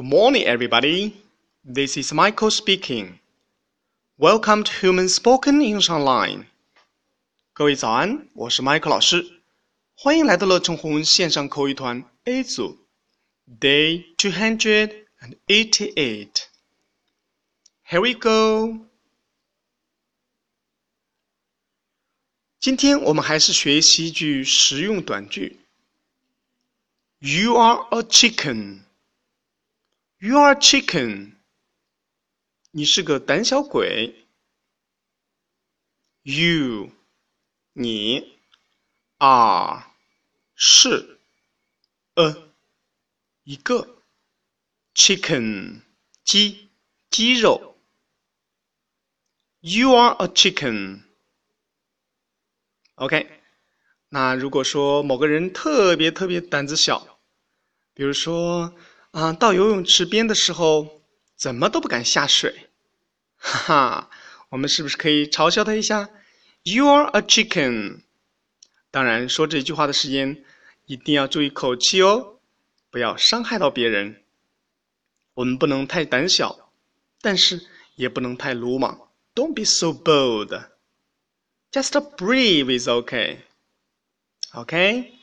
Good morning, everybody. This is Michael speaking. Welcome to Human Spoken English Online. 各位早安，我是 Michael 老师，欢迎来到乐成红线上口语团 A 组，Day two hundred and eighty-eight. Here we go. 今天我们还是学习一句实用短句。You are a chicken. You are chicken. 你是个胆小鬼。You，你，are 是，a 一个，chicken 鸡鸡肉。You are a chicken. OK，那如果说某个人特别特别胆子小，比如说啊，到游泳池边的时候怎么都不敢下水，哈哈，我们是不是可以嘲笑他一下？You're a chicken。当然，说这句话的时间一定要注意口气哦，不要伤害到别人。我们不能太胆小，但是也不能太鲁莽。Don't be so bold. Just breathe is okay. Okay?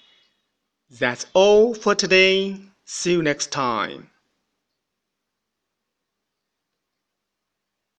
That's all for today. See you next time.